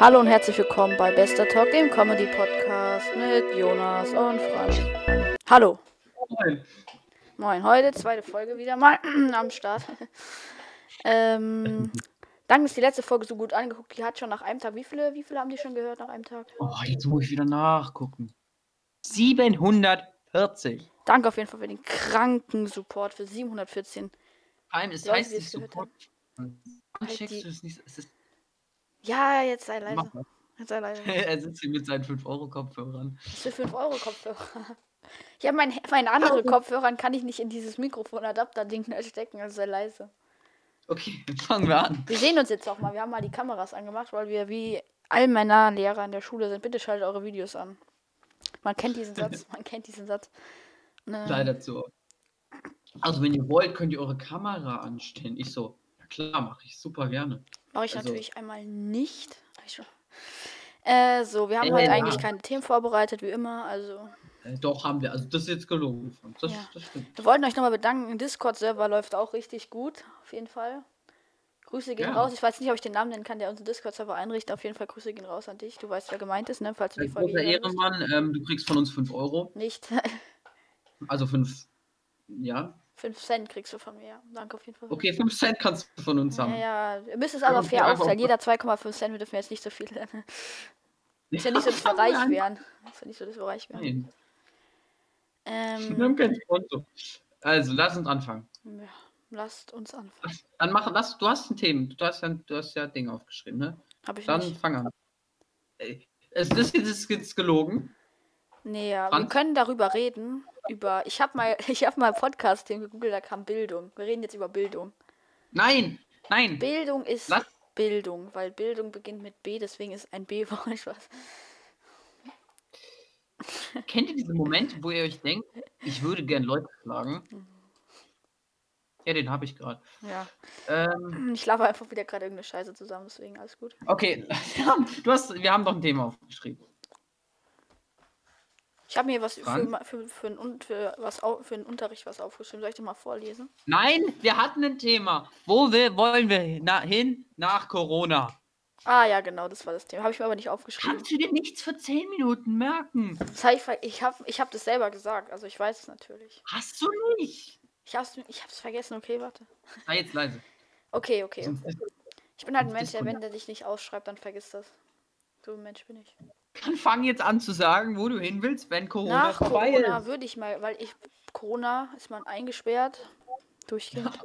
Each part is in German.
Hallo und herzlich willkommen bei Bester Talk, dem Comedy Podcast mit Jonas und Franz. Hallo. Moin. Moin, heute zweite Folge wieder mal am Start. ähm, danke, dass die letzte Folge so gut angeguckt. Die hat schon nach einem Tag. Wie viele, wie viele haben die schon gehört nach einem Tag? Oh, jetzt muss ich wieder nachgucken. 740. Danke auf jeden Fall für den kranken Support für 714. Vor allem, es Leute, heißt es es gehört Support. Wann Halt checkst die- du es nicht? Es ist, Ja, jetzt sei leise. Jetzt sei leise. er sitzt hier mit seinen 5-Euro-Kopfhörern. Was für 5 Euro Kopfhörer? Ja, mein, meine andere Kopfhörer kann ich nicht in dieses Mikrofonadapter-Ding da stecken, also sei leise. Okay, fangen wir an. Wir sehen uns jetzt auch mal. Wir haben mal die Kameras angemacht, weil wir wie all Männer Lehrer in der Schule sind. Bitte schaltet eure Videos an. Man kennt diesen Satz. Man kennt diesen Satz. Ne, Leider zu. Also, wenn ihr wollt, könnt ihr eure Kamera anstellen. Ich so, ja klar, mache ich super gerne. Mache ich also- natürlich einmal nicht. Äh, so, wir haben Äh, heute eigentlich keine Themen vorbereitet, wie immer. Also, Äh, doch, haben wir. Also, das ist jetzt. Franz. Das, Ja. das stimmt. wir wollten euch nochmal bedanken. Discord-Server läuft auch richtig gut. Auf jeden Fall. Grüße gehen Ja. raus. Ich weiß nicht, ob ich den Namen nennen kann, der unseren Discord-Server einrichtet. Auf jeden Fall Grüße gehen raus an dich. Du weißt, wer gemeint ist, ne? Falls du die Ein Folge großer. Ehrenmann, ähm, du kriegst von uns 5 Euro. Nicht. Also 5. Ja. 5 Cent kriegst du von mir. Danke auf jeden Fall. Okay, 5 Cent kannst du von uns haben. Ja, ja, ihr müsst es aber fair aufteilen. auf- Jeder 2,5 Cent, wir dürfen jetzt nicht so viel. Ist ja nicht so, dass wir reich wären. Ist ja nicht so, dass wir reich wären. Nein, wir Ähm, haben kein Konto. Also, lass uns anfangen. ja, lasst uns anfangen. Dann mach, lass, du hast ein Thema. Du hast ja, du hast ja Ding aufgeschrieben, ne? Hab ich Dann nicht. fang an. Jetzt, ist jetzt gelogen? Nee, ja, wir können darüber reden. Über. Ich habe mal, ich habe mal Podcast-Themen gegoogelt, da kam Bildung. Wir reden jetzt über Bildung. Nein, nein. Bildung ist Lass- Bildung, weil Bildung beginnt mit B, deswegen ist ein B-Wort. Ich weiß. Kennt ihr diese Momente, wo ihr euch denkt, ich würde gern Leute schlagen? Mhm. Ja, den habe ich gerade. Ja. Ähm, Ich laber einfach wieder gerade irgendeine Scheiße zusammen, deswegen alles gut. okay, du hast, wir haben doch ein Thema aufgeschrieben. Ich habe mir was für, für, für, ein, für, was für einen Unterricht was aufgeschrieben. Soll ich dir mal vorlesen? Nein, wir hatten ein Thema. Wo will, wollen wir hin nach Corona? Ah ja, genau, das war das Thema. Habe ich mir aber nicht aufgeschrieben. Kannst du dir nichts für 10 Minuten merken? Das hab ich ich habe ich hab das selber gesagt, also ich weiß es natürlich. Hast du nicht? Ich hab's, ich hab's vergessen, okay, warte. Sei jetzt leise. Okay, okay. Ich bin halt ein Mensch, der, wenn der dich nicht ausschreibt, dann vergisst das. So ein Mensch bin ich. Dann fang jetzt an zu sagen, wo du hin willst, wenn Corona Nach vorbei Corona ist. würde ich mal, weil ich Corona ist man eingesperrt. Durchgehend.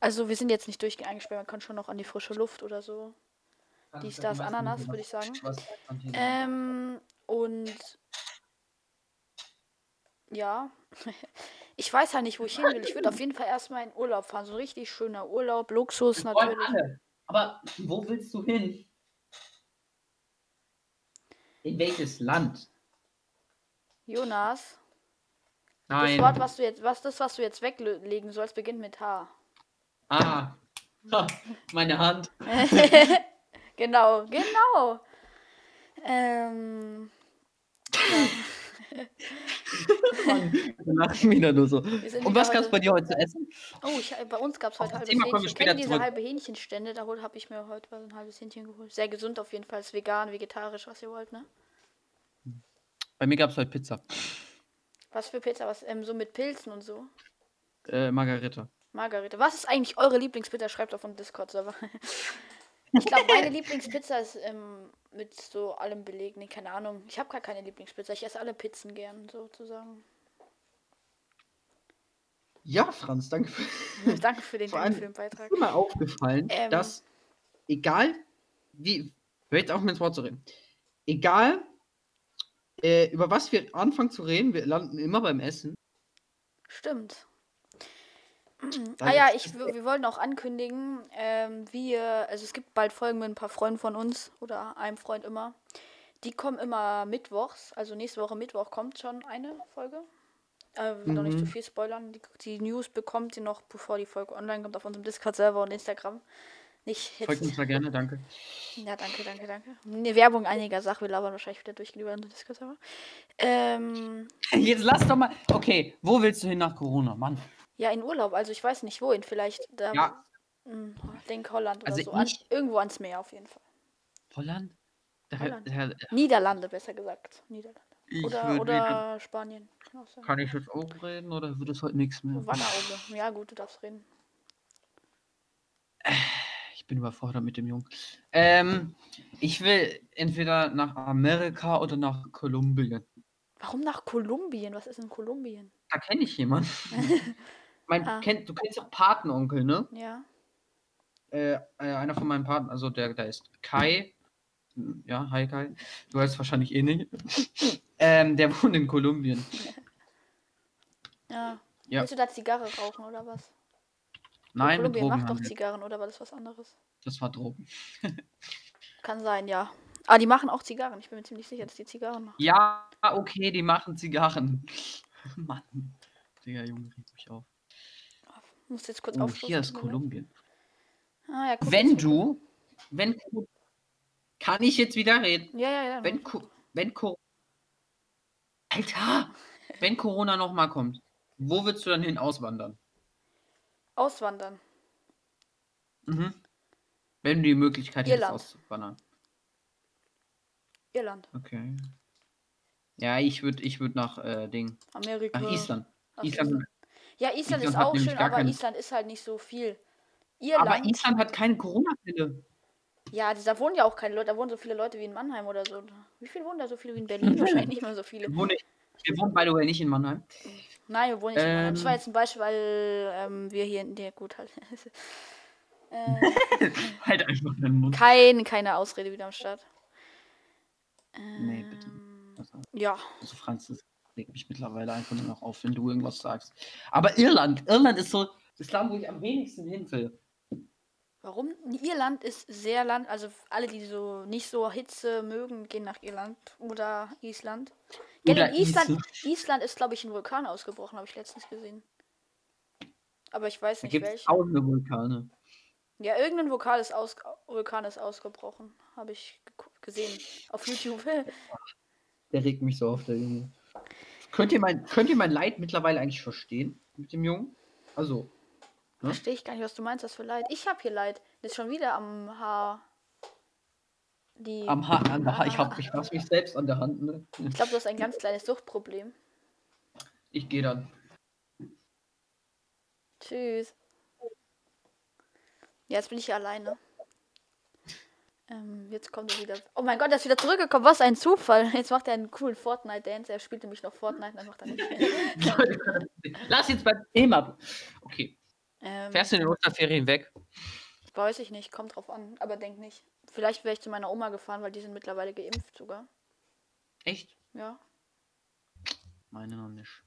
Also wir sind jetzt nicht durchgehend eingesperrt, man kann schon noch an die frische Luft oder so. Dies, das, Ananas, würde ich sagen. Ähm, und ja. Ich weiß halt nicht, wo ich hin will. Ich würde auf jeden Fall erstmal in Urlaub fahren. So ein richtig schöner Urlaub, Luxus natürlich. alle. Aber wo willst du hin? In welches Land? Jonas, Nein. das Wort, was du jetzt, was das, was du jetzt weglegen sollst, beginnt mit H. Ah. Ha, meine Hand. genau, genau. Ähm, lachen wieder nur so. Und was gab's heute- bei dir heute zu essen? Oh, ich, bei uns gab es heute halbes Hähnchen. Kennt ihr diese halbe Hähnchenstände? Da habe ich mir heute ein halbes Hähnchen geholt. Sehr gesund auf jeden Fall. Ist vegan, vegetarisch, was ihr wollt, ne? Bei mir gab's heute Pizza. Was für Pizza? Was ähm, so mit Pilzen und so? Äh, Margarita. Margarete. Was ist eigentlich eure Lieblingspizza? Schreibt auf dem Discord-Server. ich glaube, meine Lieblingspizza ist ähm, mit so allem Beleg. Nee, keine Ahnung. Ich habe gar keine Lieblingspizza. Ich esse alle Pizzen gern, sozusagen. Ja, Franz, danke für. Danke für den, Vor allem- für den Beitrag. Ist mir mal aufgefallen, Ähm. dass egal wie, hör jetzt auf mit ins Wort zu reden, egal äh, über was wir anfangen zu reden, wir landen immer beim Essen. Stimmt. Ah ja, ich, wir wollten auch ankündigen, ähm, wir, also es gibt bald Folgen mit ein paar Freunden von uns oder einem Freund immer. Die kommen immer mittwochs, also nächste Woche Mittwoch kommt schon eine Folge. Äh, will noch nicht zu Mhm. viel spoilern. Die, die News bekommt ihr noch, bevor die Folge online kommt, auf unserem Discord-Server und Instagram. Nicht Folgt jetzt. uns da gerne, danke. Ja, danke, danke, danke. Eine Werbung einiger Sachen, wir labern wahrscheinlich wieder durch über unseren Discord-Server. Ähm, Jetzt lass doch mal. Okay, wo willst du hin nach Corona, Mann? Ja, in Urlaub, also ich weiß nicht wohin, vielleicht da. Ja. Hm, denk Holland oder Also so. An, ich- irgendwo ans Meer auf jeden Fall. Holland? Der, Holland. der, Niederlande, besser gesagt. Niederlande. ich Oder, würd oder Spanien. Kann auch sein. Kann ich jetzt auch reden oder wird es heute nichts mehr? Wannerauge. Ja, gut, du darfst reden. Ich bin überfordert mit dem Jungen. Ähm, ich will entweder nach Amerika oder nach Kolumbien. Warum nach Kolumbien? Was ist in Kolumbien? Da kenne ich jemanden. mein, Ah. kennt, du kennst auch Patenonkel, ne? Ja. Äh, äh, einer von meinen Paten, also der, der ist Kai. Ja, hi Kai. Du weißt wahrscheinlich eh nicht. ähm, der wohnt in Kolumbien. Ja. Ja. Willst du da Zigarre rauchen oder was? Nein, mit Kolumbien macht doch. Zigarren oder war das was anderes? Das war Drogen. Kann sein, ja. Ah, die machen auch Zigarren. Ich bin mir ziemlich sicher, dass die Zigarren machen. Ja, okay, die machen Zigarren. Mann. Digga, Junge, regt mich auf. Muss jetzt kurz Oh, aufstoßen. hier ist. Kolumbien. Ah, ja, Wenn du, wenn, kann ich jetzt wieder reden? Ja, ja, ja. Wenn, wenn, Alter, wenn Corona nochmal kommt, wo willst du dann hin auswandern? Auswandern. Mhm. Wenn du die Möglichkeit hättest Irland. auszuwandern. Irland. Okay. Ja, ich würde ich würd nach äh, Ding. Amerika. Nach Island. Ach, Island. Ja, Island, Island ist auch schön, aber Island ist halt nicht so viel. Irland. Aber Island hat keine Corona-Fälle. Ja, da wohnen ja auch keine Leute, da wohnen so viele Leute wie in Mannheim oder so. Wie viele wohnen da so viele wie in Berlin? Wahrscheinlich nicht mal so viele. Wir wohnen, wir wohnen by the way nicht in Mannheim. Nein, wir wohnen nicht in Mannheim. Das war Ähm. jetzt ein Beispiel, weil ähm, wir hier in der gut halt. äh, halt einfach deinen Mund. kein, keine Ausrede wieder am Start. Nee, bitte. Ähm, Also, Ja, also Franz, das regt mich mittlerweile einfach nur noch auf, wenn du irgendwas sagst. Aber Irland, Irland ist so das Land, wo ich am wenigsten hin will. warum? Irland ist sehr Land, also alle, die so nicht so Hitze mögen, gehen nach Irland oder Island. Gell, Oder in Island, Island. Island ist, glaube ich, ein Vulkan ausgebrochen, habe ich letztens gesehen. Aber ich weiß Da nicht gibt es welchen. tausende Vulkane. Ja, irgendein Vulkan ist, aus, Vulkan ist ausgebrochen. Habe ich gesehen. Auf YouTube. Der regt mich so auf, der Junge. Könnt ihr mein, könnt ihr mein Leid mittlerweile eigentlich verstehen mit dem Jungen? Also, Verstehe ich gar nicht, was du meinst, was für Leid. Ich habe hier Leid. Das ist schon wieder am Haar. Die. am ha an der ha ich, Ah. hab, ich fass mich selbst an der Hand. Ne? Ich glaube, du hast ein ganz kleines Suchtproblem. Ich gehe dann. Tschüss. Jetzt bin ich hier alleine. Ähm, jetzt kommt er wieder. Oh mein Gott, er ist wieder zurückgekommen. Was ein Zufall. Jetzt macht er einen coolen Fortnite-Dance. Er spielt nämlich noch Fortnite, dann macht er nicht. Lass jetzt beim Thema. Okay. ähm, Fährst du in den Osterferien weg? Weiß ich nicht, kommt drauf an, aber denk nicht. Vielleicht wäre ich zu meiner Oma gefahren, weil die sind mittlerweile geimpft sogar. Echt? Ja. Meine noch nicht.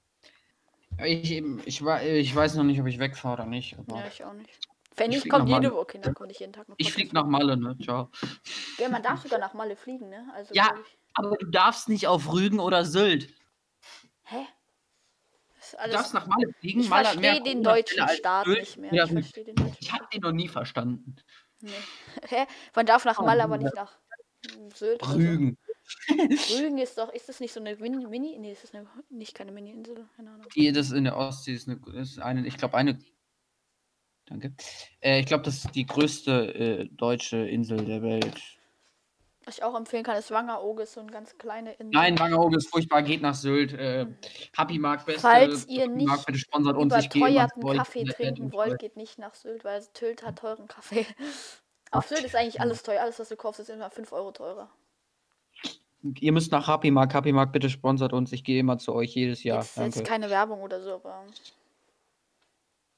Ich, ich, ich weiß noch nicht, ob ich wegfahre oder nicht. Ja, ich auch nicht. Wenn Ich nicht, flieg kommt jede. Woche. Okay, dann kommt nicht jeden Tag noch ich Podcast. flieg nach Malle, ne? Ciao. Ja, man darf sogar nach Malle fliegen, ne? Also, Ja. ich- Aber du darfst nicht auf Rügen oder Sylt. Hä? Das ist Du darfst nach Malle fliegen. ich Malle verstehe den deutschen Staat Sylt. nicht mehr. Ja, Ich verstehe den deutschen Ich habe den noch nie verstanden. Nee. Hä? Man darf nach Malle, aber nicht nach Sylt. Rügen. Rügen ist doch, ist das nicht so eine Mini? Nee, das ist eine, nicht keine Mini-Insel. Keine Ahnung. Die, das in der Ostsee ist eine, ist eine ich glaube, eine. Danke. Äh, ich glaube, das ist die größte äh, deutsche Insel der Welt. Was ich auch empfehlen kann, ist Wangerooge, ist so eine ganz kleine Insel. Nein, Wangerooge ist furchtbar, geht nach Sylt. Äh, Happy Mark, beste. Falls ihr nicht Mark, bitte sponsert uns. Ich gehe überteuerten euch. Kaffee trinken wollt, geht nicht nach Sylt, weil Sylt hat teuren Kaffee. Auf Sylt ist eigentlich alles teuer. Alles, was du kaufst, ist immer 5 Euro teurer. Ihr müsst nach Happy Mark. Happy Mark, bitte sponsert uns. Ich gehe immer zu euch jedes Jahr. Danke. jetzt keine Werbung oder so, aber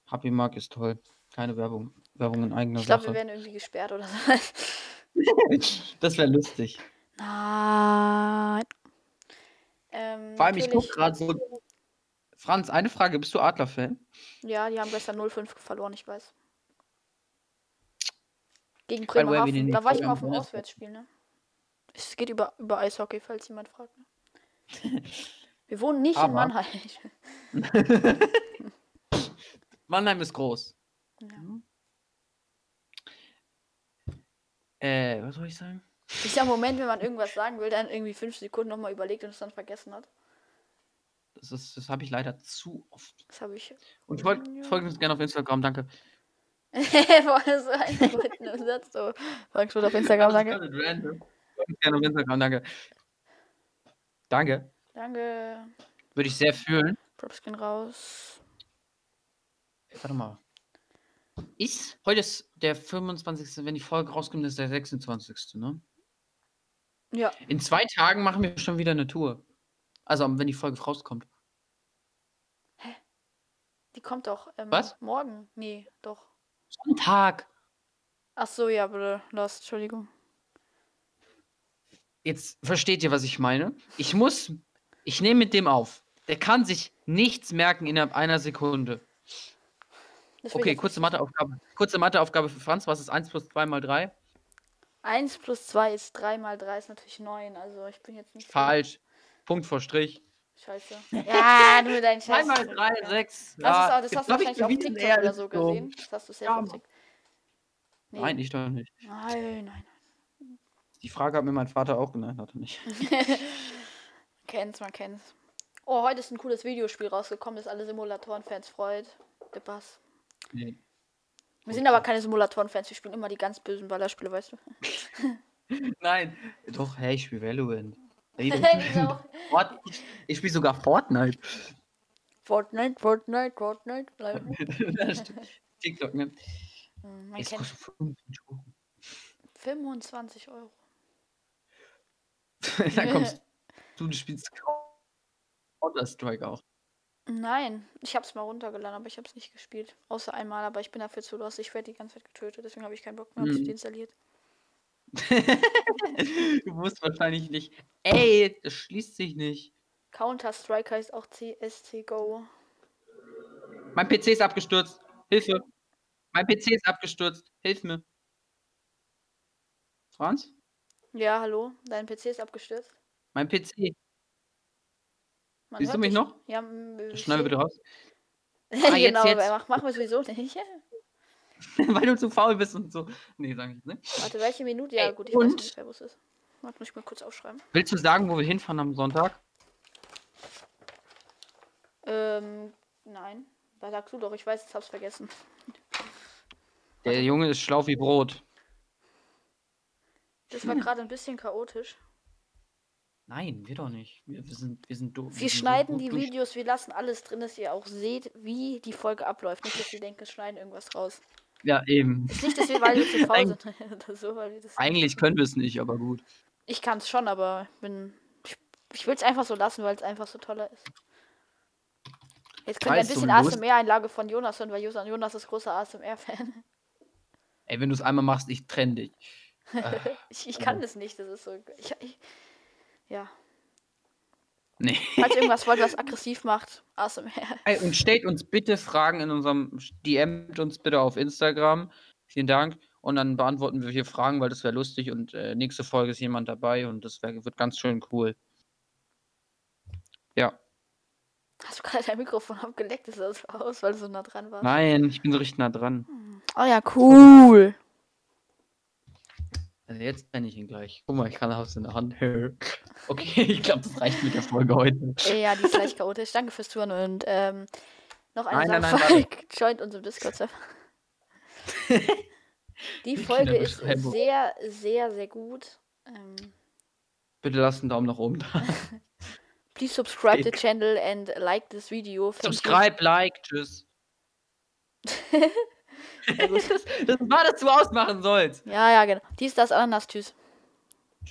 Happy Mark ist toll. Keine Werbung. Werbung in eigener ich glaube, wir Sache. werden irgendwie gesperrt oder so. das wäre lustig. Nein. Ähm, Vor allem, ich gucke gerade so. Franz, eine Frage. Bist du Adler-Fan? Ja, die haben gestern 0-5 verloren, ich weiß. Gegen Bremerhaven. Da war ich mal auf dem. Auswärtsspiel, ne? Es geht über, über Eishockey, falls jemand fragt. Ne? Wir wohnen nicht in Aber- Mannheim. Mannheim ist groß. Ja. Äh, was soll ich sagen? Dieser Moment, wenn man irgendwas sagen will, dann irgendwie fünf Sekunden nochmal überlegt und es dann vergessen hat. Das, ist- das habe ich leider zu oft. Das habe ich. Und folgt Ja. folgt uns gerne auf Instagram, danke. Boah, das ist ein guter Satz. So. Frankfurt auf Instagram, danke. komplett random. Gerne auf Instagram, danke. Danke. Danke. Würde ich sehr fühlen. Props gehen raus. Warte mal. Ist, heute ist der 25. Wenn die Folge rauskommt, ist der 26. Ne? Ja. In zwei Tagen machen wir schon wieder eine Tour. Also, wenn die Folge rauskommt. Die kommt doch ähm, Was? morgen. Nee, doch. Sonntag. Ach so, ja, bitte. Lost, Entschuldigung. Jetzt versteht ihr, was ich meine? Ich muss, ich nehme mit dem auf. Der kann sich nichts merken innerhalb einer Sekunde. Okay, kurze. Matheaufgabe. Kurze Matheaufgabe für Franz. Was ist 1 plus 2 mal 3? 1 plus 2 ist 3 mal 3 ist natürlich 9. Also ich bin jetzt nicht. so- Falsch. Punkt vor Strich. Scheiße. Ja, du mit deinen 2 Scheiß. mal 3, 6. Das, ist auch, das hast du wahrscheinlich auf TikTok er oder ist so dumm. gesehen. Das hast du safe Ja, auf. TikTok. Nee. Nein, ich doch nicht. Nein, nein. Die Frage hat mir mein Vater auch genannt, hat er nicht. Kennt's, man kennt's. Oh, heute ist ein cooles Videospiel rausgekommen, das alle Simulatoren-Fans freut. Der Bass. Nee. Wir sind aber keine Simulatoren-Fans, wir spielen immer die ganz bösen Ballerspiele, weißt du? Nein. Doch, hey, ich spiele Valorant. Fort- ich ich spiele sogar Fortnite. Fortnite, Fortnite, Fortnite. TikTok, ne? Hm, Man Es kostet 25 Euro. 25 Euro. Dann kommst du, du spielst Counter-Strike auch. Nein, ich hab's mal runtergeladen, aber ich hab's nicht gespielt. Außer einmal, aber ich bin dafür zu los. Ich werde die ganze Zeit getötet, deswegen habe ich keinen Bock mehr, hab ich Mhm. deinstalliert. du musst wahrscheinlich nicht. Ey, das schließt sich nicht. Counter-Strike heißt auch CSCGO. Mein PC ist abgestürzt. Hilfe. Mein PC ist abgestürzt. Hilf mir. Franz? Ja, hallo, dein PC ist abgestürzt. Mein PC. Man Siehst du mich dich. noch? Ja, m- ich Schneide seh- bitte raus. genau, Ah, jetzt, jetzt. Mach, machen wir sowieso nicht. Weil du zu faul bist und so. Nee, sag ich nicht. Warte, welche Minute? Ja, Ey, gut, ich weiß und? nicht, wer was ist. Warte, muss ich mal kurz aufschreiben. Willst du sagen, wo wir hinfahren am Sonntag? Ähm, nein. Da sagst du doch, ich weiß, ich hab's vergessen. Der Junge ist schlau wie Brot. Das war gerade ein bisschen chaotisch. Nein, wir doch nicht. Wir, wir sind, wir sind doof. Wir schneiden die Videos, wir lassen alles drin, dass ihr auch seht, wie die Folge abläuft. Nicht, dass ihr denkt, wir schneiden irgendwas raus. Ja, eben. Ist nicht, dass wir, weil wir zu faul sind. Oder so, weil wir das Eigentlich können wir es nicht, aber gut. Ich kann es schon, aber ich bin. Ich, ich will es einfach so lassen, weil es einfach so toller ist. Jetzt könnt ihr ein bisschen ASMR-Einlage von Jonas hören, weil Jonas, Jonas ist großer ASMR-Fan. Ey, wenn du es einmal machst, ich trenn dich. Äh, Ich, ich kann Oh. das nicht, das ist so. Ich, ich, ja. nee. Falls ihr irgendwas wollt, was aggressiv macht, ASMR. Ey, und stellt uns bitte Fragen in unserem DMt uns bitte auf Instagram. Vielen Dank. Und dann beantworten wir hier Fragen, weil das wäre lustig und äh, nächste Folge ist jemand dabei und das wär, wird ganz schön cool. Ja. Hast du gerade dein Mikrofon abgeleckt? Ist das aus, weil du so nah dran warst? Nein, ich bin so richtig nah dran. Oh ja, cool. Also jetzt trenne ich ihn gleich. Guck mal, ich kann das in der Hand. Okay, ich glaube, das reicht mit der Folge heute. Ja, die ist leicht chaotisch. Danke fürs Zuhören und ähm, noch eine Nein, nein, Sache. nein, Joint unserem Discord-Server. Die Folge ist sehr, sehr, sehr gut. Ähm, Bitte lasst einen Daumen nach oben da. please subscribe the channel and like this video. Subscribe, like, tschüss. Das, das war, dass du ausmachen sollst. Ja, ja, genau. Dies, das, Ananas, tschüss.